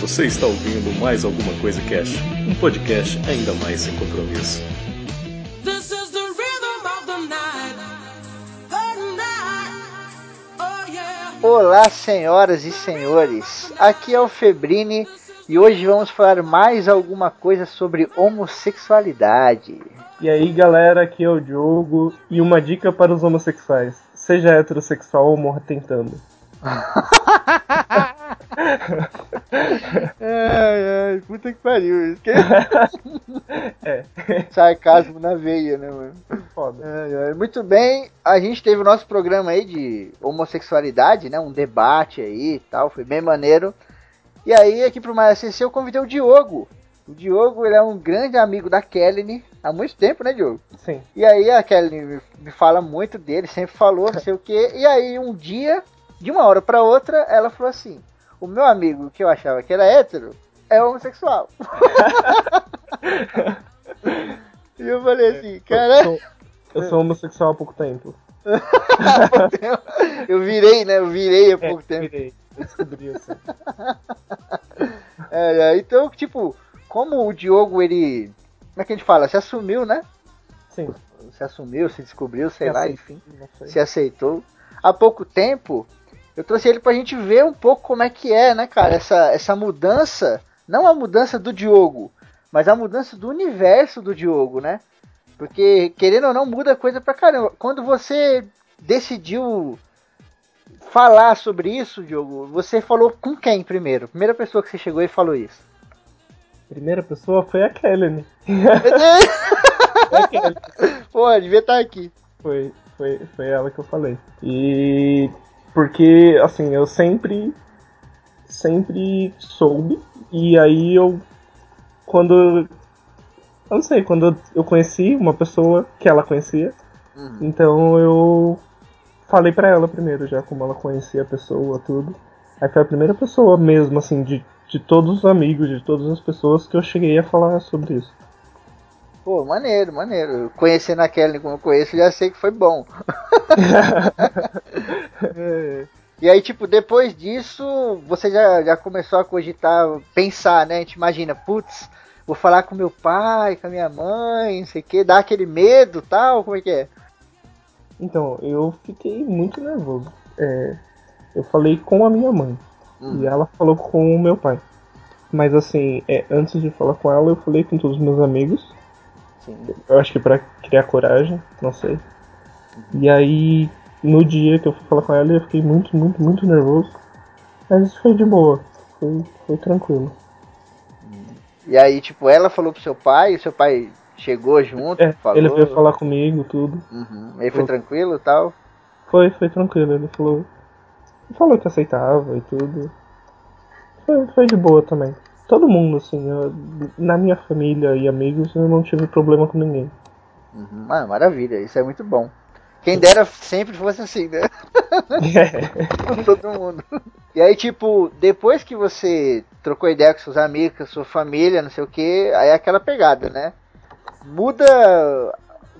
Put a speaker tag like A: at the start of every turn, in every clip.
A: Você está ouvindo mais alguma coisa Cash, um podcast ainda mais sem compromisso.
B: This is the rhythm of the night. The night. Oh.
C: Olá, senhoras e senhores. Aqui é o Febrini e hoje vamos falar mais alguma coisa sobre homossexualidade.
D: E aí galera, aqui é o Diogo e uma dica para os homossexuais: seja heterossexual ou morra tentando.
C: Ai, ai, puta que pariu. Isso
D: É,
C: Sarcasmo na veia, né, mano?
D: foda.
C: Ai, ai. Muito bem, a gente teve o nosso programa aí de homossexualidade, né? Um debate aí e tal, foi bem maneiro. E aí, aqui pro SCC, eu convidei o Diogo. O Diogo, ele é um grande amigo da Kelly há muito tempo, né, Diogo?
D: Sim.
C: E aí a Kelly me, fala muito dele, sempre falou, não sei o quê. E aí um dia, de uma hora pra outra, ela falou assim: O meu amigo, que eu achava que era hétero, é homossexual. e eu falei assim,
D: Eu
C: cara,
D: sou, eu sou homossexual há pouco tempo.
C: eu virei, né? Eu virei há
D: É,
C: pouco tempo.
D: virei. Eu descobri assim.
C: É, é, então, tipo, como o Diogo, ele. Como é que a gente fala? Se assumiu, né?
D: Sim.
C: Se assumiu, se descobriu, sei
D: Se
C: lá,
D: aceitou,
C: enfim. se aceitou. Há pouco tempo, eu trouxe ele pra gente ver um pouco como é que é, né, cara, essa, essa mudança, não a mudança do Diogo, mas a mudança do universo do Diogo, né? Porque, querendo ou não, muda coisa pra caramba. Quando você decidiu falar sobre isso, Diogo, você falou com quem primeiro? Primeira pessoa que você chegou e falou isso.
D: Primeira pessoa foi a Kelly. Foi a Kelly.
C: Pô, devia estar aqui.
D: Foi, foi, foi ela que eu falei. E porque assim, eu sempre sempre soube e aí eu quando eu não sei, quando eu conheci uma pessoa que ela conhecia,
C: Uhum.
D: então eu falei pra ela primeiro já como ela conhecia a pessoa, tudo. Aí foi a primeira pessoa mesmo assim de de todos os amigos, de todas as pessoas que eu cheguei a falar sobre isso.
C: Pô, maneiro, maneiro. Conhecendo a Kelly como eu conheço, já sei que foi bom. É. E aí, tipo, depois disso, você já, já começou a cogitar, pensar, né? A gente imagina, putz, vou falar com meu pai, com a minha mãe, não sei o que, dá aquele medo tal, como é que é?
D: Então, eu fiquei muito nervoso. É, eu falei com a minha mãe
C: Hum.
D: e ela falou com o meu pai. Mas assim, é, antes de falar com ela, eu falei com todos os meus amigos.
C: Sim.
D: Eu acho que pra criar coragem, não sei. E aí, no dia que eu fui falar com ela, eu fiquei muito, muito, muito nervoso. Mas foi de boa, foi, foi tranquilo.
C: E aí, tipo, ela falou pro seu pai, o seu pai chegou junto,
D: É,
C: falou.
D: ele veio falar comigo, tudo.
C: Uhum. Aí foi tranquilo e tal.
D: Foi, foi tranquilo, ele falou. Falou que aceitava e tudo. Foi, foi de boa também. Todo mundo, assim, eu- na minha família e amigos, eu não tive problema com ninguém.
C: Uhum. Ah, maravilha, isso é muito bom. Quem dera sempre fosse assim, né? com todo mundo. E aí, tipo, depois que você trocou ideia com seus amigos, com sua família, não sei o que, aí é aquela pegada, né? Muda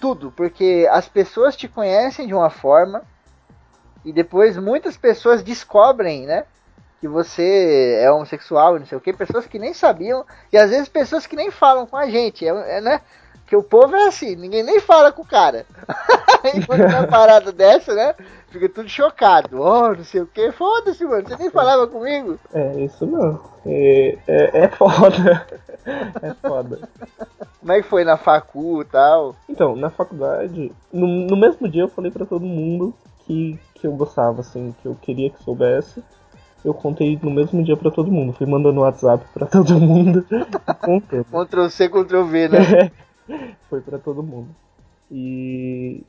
C: tudo, porque as pessoas te conhecem de uma forma e depois muitas pessoas descobrem, né? Que você é homossexual e não sei o que, pessoas que nem sabiam, e às vezes pessoas que nem falam com a gente, é, é, né? Que o povo é assim, ninguém nem fala com o cara. Aí quando tem uma parada dessa, né? Fica tudo chocado. Oh, não sei o que. Foda-se, mano. Você nem falava comigo.
D: É, isso não. É, é, é foda. É foda.
C: Como é que foi na facu e tal?
D: Então, na faculdade, no, no mesmo dia eu falei pra todo mundo que, que eu gostava, assim, que eu queria que soubesse. Eu contei no mesmo dia pra todo mundo. Fui mandando WhatsApp pra todo mundo.
C: Ctrl C, Ctrl V, né?
D: Foi pra todo mundo. E,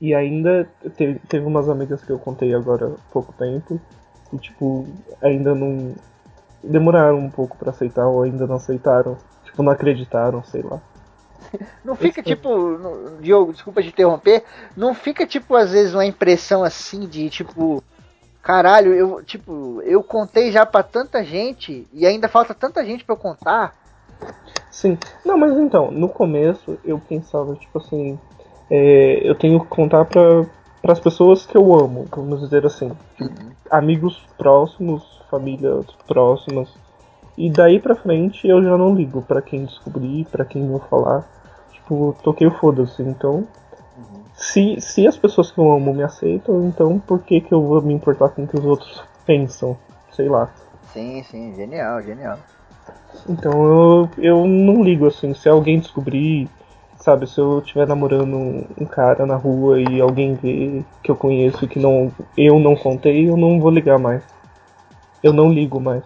D: e ainda teve, teve umas amigas que eu contei agora há pouco tempo. E tipo, ainda não. Demoraram um pouco pra aceitar ou ainda não aceitaram. Tipo, não acreditaram, sei lá.
C: Não fica tipo. Diogo, desculpa te interromper. Não fica tipo, às vezes, uma impressão assim de tipo. Caralho, eu, tipo, eu contei já pra tanta gente e ainda falta tanta gente pra eu contar.
D: Sim. Não, mas então, no começo eu pensava, tipo assim, é, eu tenho que contar pra, pras pessoas que eu amo, vamos dizer assim. Amigos próximos, famílias próximas. E daí pra frente eu já não ligo pra quem descobrir, pra quem não falar. Tipo, toquei o foda-se. Então, se, se as pessoas que eu amo me aceitam, então por que, que eu vou me importar com o que os outros pensam? Sei lá.
C: Sim, sim, genial, genial.
D: Então eu, eu não ligo assim, se alguém descobrir, sabe, se eu estiver namorando um, cara na rua e alguém vê que eu conheço e que não, eu não contei, eu não vou ligar mais. Eu não ligo mais.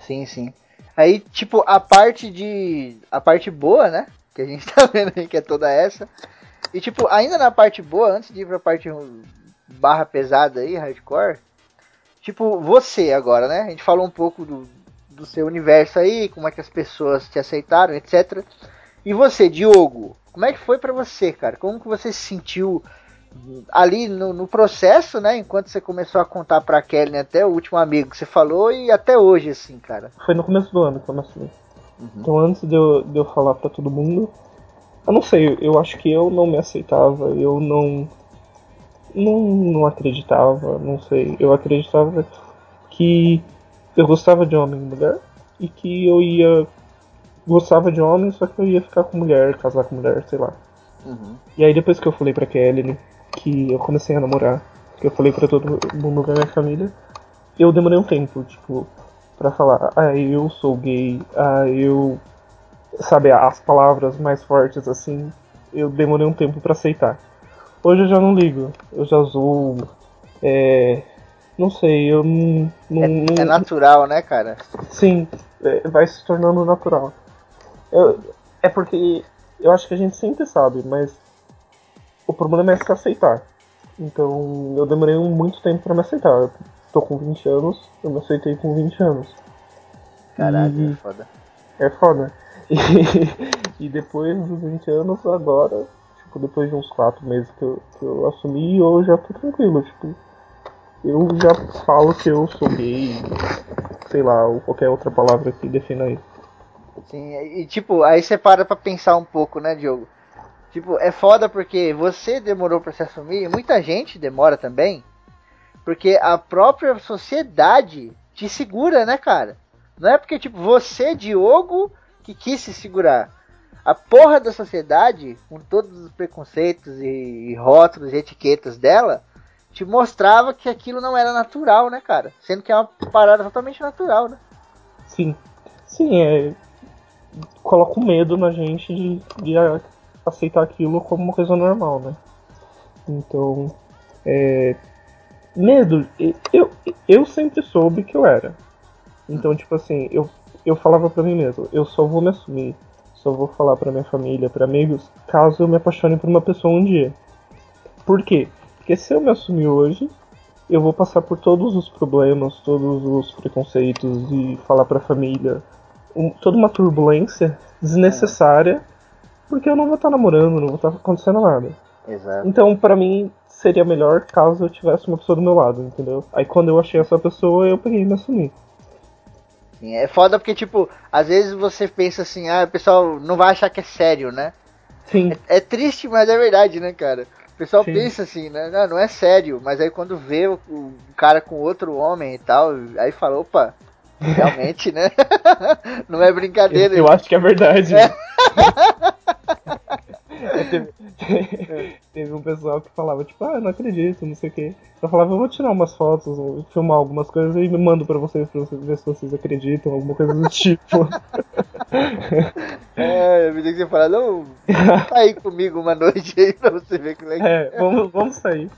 C: Sim, sim. Aí, tipo, a parte de. A parte boa, né? Que a gente tá vendo aí, que é toda essa. E, tipo, ainda na parte boa, antes de ir pra parte barra pesada aí, hardcore. Tipo, você agora, né? A gente falou um pouco do, do seu universo aí, como é que as pessoas te aceitaram, etc. E você, Diogo, como é que foi pra você, cara? Como que você se sentiu ali no, no processo, né? Enquanto você começou a contar pra Kelly até o último amigo que você falou e até hoje, assim, cara.
D: Foi no começo do ano que eu nasci. Então antes de eu, de eu falar pra todo mundo, eu não sei, eu acho que eu não me aceitava, eu não. Não, não acreditava, não sei. Eu acreditava que eu gostava de homem e mulher e que eu ia. Gostava de homem, só que eu ia ficar com mulher, casar com mulher, sei lá.
C: Uhum.
D: E aí depois que eu falei pra Kelly que eu comecei a namorar, que eu falei pra todo mundo da minha família, eu demorei um tempo, tipo, pra falar, ah, eu sou gay, ah, eu. Sabe, as palavras mais fortes assim, eu demorei um tempo pra aceitar. Hoje eu já não ligo, eu já zoo. É. Não sei, eu não. não,
C: É,
D: não-
C: é natural, né, cara?
D: Sim, é, vai se tornando natural. Eu- é porque eu acho que a gente sempre sabe, mas o problema é se aceitar. Então eu demorei muito tempo pra me aceitar. Eu tô com 20 anos, eu me aceitei com 20 anos.
C: Caralho,
D: E-
C: é foda.
D: é foda. E, e depois dos 20 anos, agora, tipo, depois de uns 4 meses que eu, que eu assumi, eu já tô tranquilo, tipo. Eu já falo que eu sou gay, sei lá, ou qualquer outra palavra que defina isso.
C: Sim, e tipo, aí você para pra pensar um pouco, né, Diogo? Tipo, é foda porque você demorou pra se assumir, e muita gente demora também, porque a própria sociedade te segura, né, cara? Não é porque, tipo, você, Diogo, que quis se segurar. A porra da sociedade, com todos os preconceitos e, rótulos e etiquetas dela, te mostrava que aquilo não era natural, né, cara? Sendo que é uma parada totalmente natural, né?
D: Sim. Sim, é. Coloca um medo na gente de, de aceitar aquilo como uma coisa normal, né? Então. É. Medo, eu, eu sempre soube que eu era. Então, tipo assim, eu, eu falava pra mim mesmo, eu só vou me assumir, só vou falar pra minha família, pra amigos, caso eu me apaixone por uma pessoa um dia. Por quê? Porque se eu me assumir hoje, eu vou passar por todos os problemas, todos os preconceitos e falar pra família, um- toda uma turbulência desnecessária, porque eu não vou estar namorando, não vou estar acontecendo nada.
C: Exato.
D: Então, pra mim, seria melhor caso eu tivesse uma pessoa do meu lado, entendeu? Aí quando eu achei essa pessoa, eu peguei e me assumi.
C: Sim, é foda porque, tipo, às vezes você pensa assim, ah, o pessoal não vai achar que é sério, né?
D: Sim,
C: É triste, mas é verdade, né, cara? O pessoal
D: Sim.
C: pensa assim, né? Não, não é sério, mas aí quando vê o, o cara com outro homem e tal, aí fala, opa, realmente, né? não é
D: eu,
C: brincadeira.
D: eu acho que é verdade. É, teve, teve um pessoal que falava, tipo, ah, eu não acredito, não sei o quê. Eu falava, eu vou tirar umas fotos, vou filmar algumas coisas e me mando pra vocês, pra vocês ver se vocês acreditam, alguma coisa do tipo.
C: É, eu me que você fala, não, aí comigo uma noite aí pra você ver que legal.
D: É, vamos, vamos sair.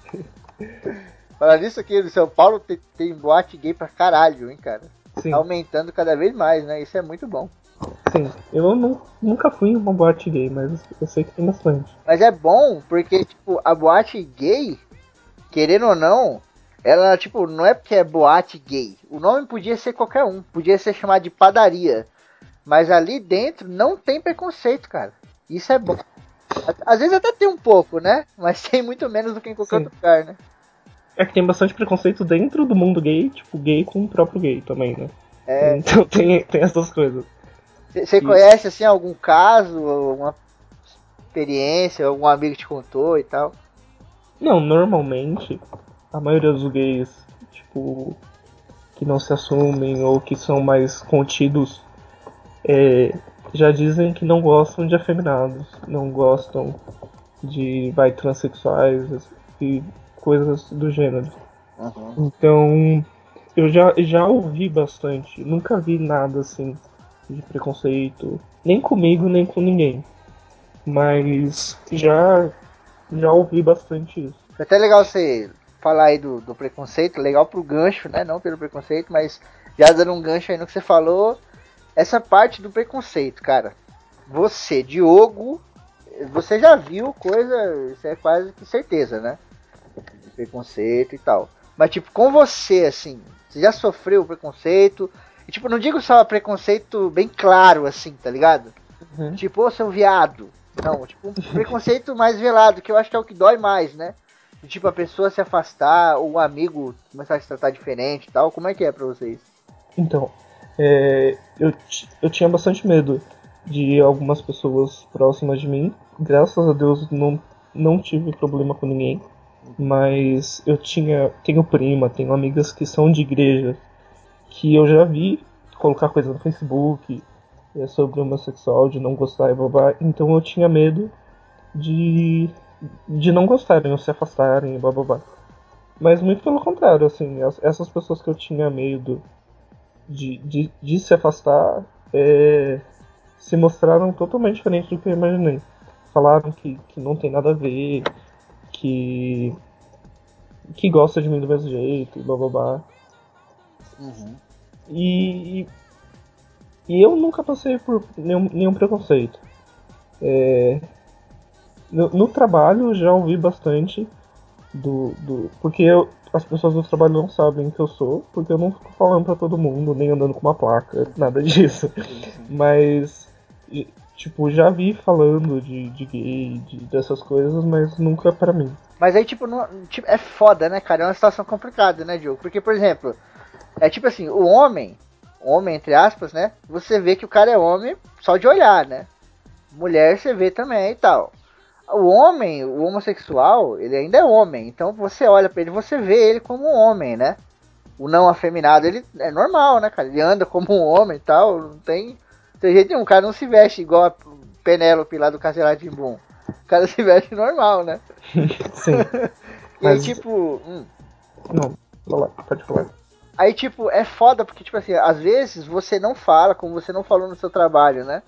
C: Falar nisso aqui, em São Paulo tem, tem boate gay pra caralho, hein, cara?
D: Sim,
C: aumentando cada vez mais, né? Isso é muito bom.
D: sim. Eu nu- nunca fui em uma boate gay, mas eu sei que tem bastante.
C: Mas é bom porque, tipo, a boate gay, querendo ou não, ela, tipo, não é porque é boate gay. O nome podia ser qualquer um. Podia ser chamado de padaria. Mas ali dentro não tem preconceito, cara. Isso é bom. Às vezes até tem um pouco, né? Mas tem muito menos do que em qualquer
D: Sim.
C: outro lugar, né?
D: É que tem bastante preconceito dentro do mundo gay, tipo, gay com o próprio gay também, né?
C: É.
D: Então tem, tem essas coisas.
C: Você conhece, assim, algum caso, alguma experiência, algum amigo te contou e tal?
D: Não, normalmente, a maioria dos gays, tipo, que não se assumem ou que são mais contidos é, já dizem que não gostam de afeminados, não gostam de vai transexuais e coisas do gênero.
C: Uhum.
D: Então eu já, já ouvi bastante, nunca vi nada assim de preconceito, nem comigo nem com ninguém. Mas já já ouvi bastante isso.
C: Foi até legal você falar aí do, do preconceito, legal pro gancho, né? Não pelo preconceito, mas já dando um gancho aí no que você falou, essa parte do preconceito, cara. Você, Diogo, você já viu coisa, isso é quase que certeza, né? De preconceito e tal. Mas, tipo, com você, assim, você já sofreu preconceito? E, tipo, não digo só preconceito bem claro, assim, tá ligado?
D: Uhum.
C: Tipo, ô seu viado. Não, tipo, um preconceito mais velado, que eu acho que é o que dói mais, né? De, tipo, a pessoa se afastar, ou o amigo começar a se tratar diferente e tal. Como é que é pra vocês?
D: Então, é, eu, eu tinha bastante medo de algumas pessoas próximas de mim. Graças a Deus não, não tive problema com ninguém. Mas eu tinha. Tenho prima, tenho amigas que são de igreja que eu já vi colocar coisa no Facebook é, sobre homossexual, de não gostar e babá. Então eu tinha medo de, de não gostarem ou se afastarem e babá. Mas muito pelo contrário, assim, as- essas pessoas que eu tinha medo de, de, de se afastar é, se mostraram totalmente diferentes do que eu imaginei. Falaram que, que não tem nada a ver, que, que gosta de mim do mesmo jeito, blá blá blá.
C: Uhum.
D: E, e eu nunca passei por nenhum, nenhum preconceito. É, no, no trabalho já ouvi bastante do. do porque eu- as pessoas do trabalho não sabem que eu sou, porque eu não fico falando pra todo mundo, nem andando com uma placa, nada disso. Mas, tipo, já vi falando de, de gay, de, dessas coisas, mas nunca pra mim.
C: Mas aí, tipo, não- tipo, é foda, né, cara? É uma situação complicada, né, Diogo? Porque, por exemplo, é tipo assim, o homem, homem entre aspas, né? Você vê que o cara é homem só de olhar, né? Mulher você vê também e tal. O homem, o homossexual, ele ainda é homem. Então você olha pra ele, você vê ele como um homem, né? O não afeminado, ele é normal, né, cara? Ele anda como um homem e tal. Não tem, tem jeito nenhum. O cara não se veste igual a Penélope lá do Castelo Boom. O cara se veste normal, né?
D: Sim.
C: E aí,
D: Mas-
C: tipo, hum,
D: não, vai lá, pode falar.
C: Aí, tipo, é foda porque, tipo assim, às vezes você não fala, como você não falou no seu trabalho, né?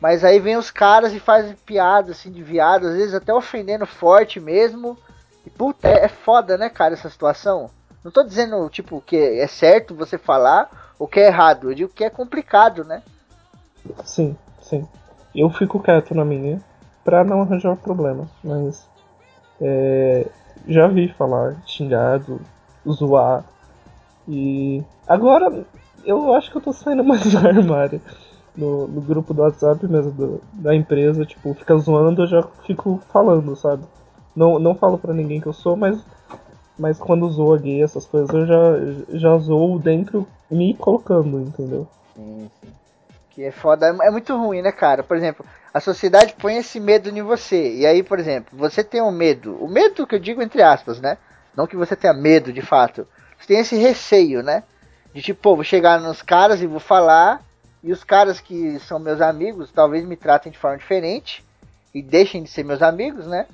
C: Mas aí vem os caras e fazem piada, assim, de viado, às vezes até ofendendo forte mesmo. E, puta, é, é foda, né, cara, essa situação? Não tô dizendo, tipo, que é certo você falar ou que é errado. Eu digo que é complicado, né?
D: Sim, sim. Eu fico quieto na minha pra não arranjar problema, mas é, já vi falar, xingado, zoar. E agora eu acho que eu tô saindo mais do armário. No, no grupo do WhatsApp mesmo do- da empresa, tipo, fica zoando, eu já fico falando, sabe? Não, não falo pra ninguém que eu sou, mas, mas quando zoa gay, essas coisas, eu já, já zoo dentro me colocando, entendeu?
C: Sim, sim. Que é foda, é é muito ruim, né, cara? Por exemplo, a sociedade põe esse medo em você. E aí, por exemplo, você tem um medo. O medo que eu digo entre aspas, né? Não que você tenha medo de fato. Você tem esse receio, né? De tipo, vou chegar nos caras e vou falar. E os caras que são meus amigos talvez me tratem de forma diferente. E deixem de ser meus amigos, né?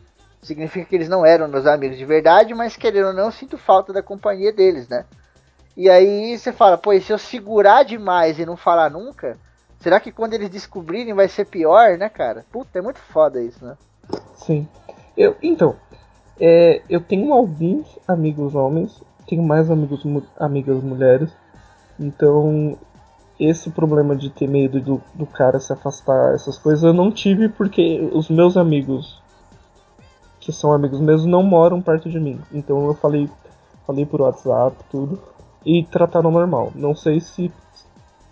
C: Significa que eles não eram meus amigos de verdade, mas querendo ou não, sinto falta da companhia deles, né? E aí você fala, pô, e se eu segurar demais e não falar nunca, será que quando eles descobrirem vai ser pior, né, cara? Puta, é muito foda isso, né?
D: Sim. Eu, então, é, eu tenho alguns amigos homens, tenho mais amigos, amigas mulheres. Então, esse problema de ter medo do, do cara se afastar, essas coisas, eu não tive porque os meus amigos, que são amigos meus, não moram perto de mim. Então eu falei, falei por WhatsApp, tudo, e trataram normal. Não sei se,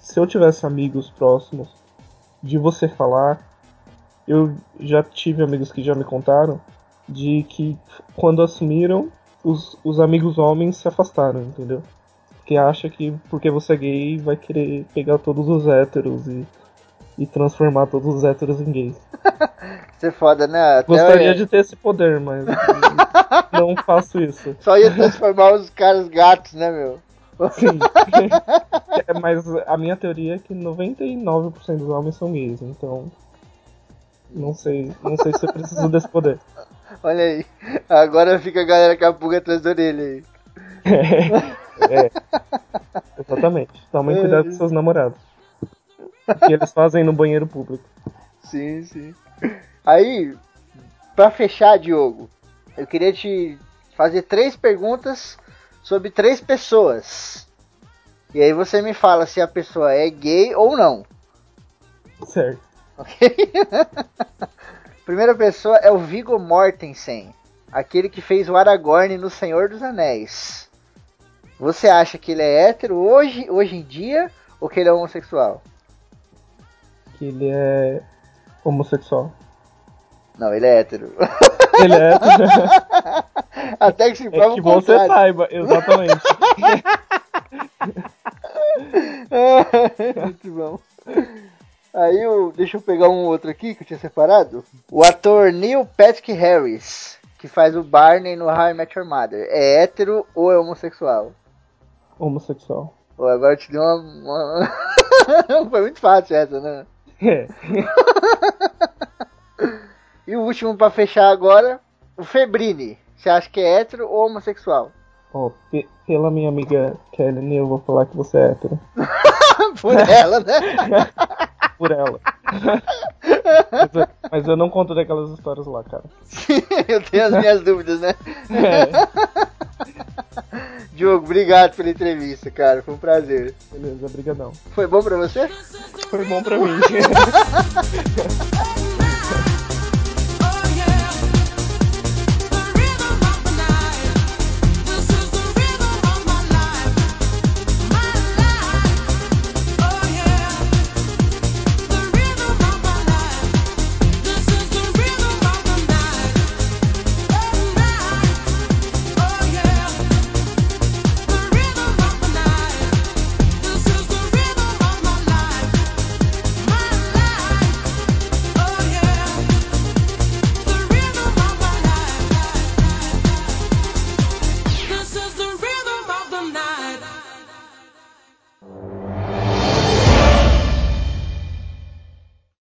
D: se eu tivesse amigos próximos de você falar, eu já tive amigos que já me contaram de que quando assumiram, os, os amigos homens se afastaram, entendeu? Porque acha que porque você é gay vai querer pegar todos os héteros e, e transformar todos os héteros em gays.
C: Isso é foda, né? Até
D: Gostaria
C: eu-
D: de ter esse poder, mas não faço isso.
C: Só ia transformar os caras gatos, né, meu?
D: Sim. É, mas a minha teoria é que 99% dos homens são gays, então. Não sei, não sei se eu preciso desse poder.
C: Olha aí. Agora fica a galera com a pulga atrás da orelha aí.
D: É, exatamente. Tomem cuidado com seus namorados. O que eles fazem no banheiro público.
C: Sim, sim. Aí, pra fechar, Diogo, eu queria te fazer três perguntas sobre três pessoas. E aí você me fala se a pessoa é gay ou não.
D: Certo.
C: Ok? Primeira pessoa é o Viggo Mortensen, aquele que fez o Aragorn no Senhor dos Anéis. Você acha que ele é hétero hoje, hoje em dia, ou que ele é homossexual?
D: Que ele é homossexual.
C: Não, ele é hétero.
D: Ele é hétero.
C: Até que se
D: É
C: prova
D: que
C: o
D: você
C: contrário.
D: saiba, exatamente.
C: Muito bom. Aí, o, deixa eu pegar um outro aqui que eu tinha separado. O ator Neil Patrick Harris, que faz o Barney no How I Met Your Mother, é hétero ou é homossexual?
D: Homossexual.
C: Pô, agora eu te dei uma. uma- Foi muito fácil essa, né?
D: É.
C: E o último pra fechar agora, o Febrini. Você acha que é hétero ou homossexual?
D: Pe- pela minha amiga Kelly, eu vou falar que você é hétero.
C: Por ela, né?
D: Por ela. mas, eu, mas eu não conto daquelas histórias lá, cara.
C: eu tenho as minhas dúvidas, né?
D: É,
C: Diogo, obrigado pela entrevista, cara. Foi um prazer.
D: beleza, brigadão.
C: Foi bom pra você?
D: Foi bom pra mim.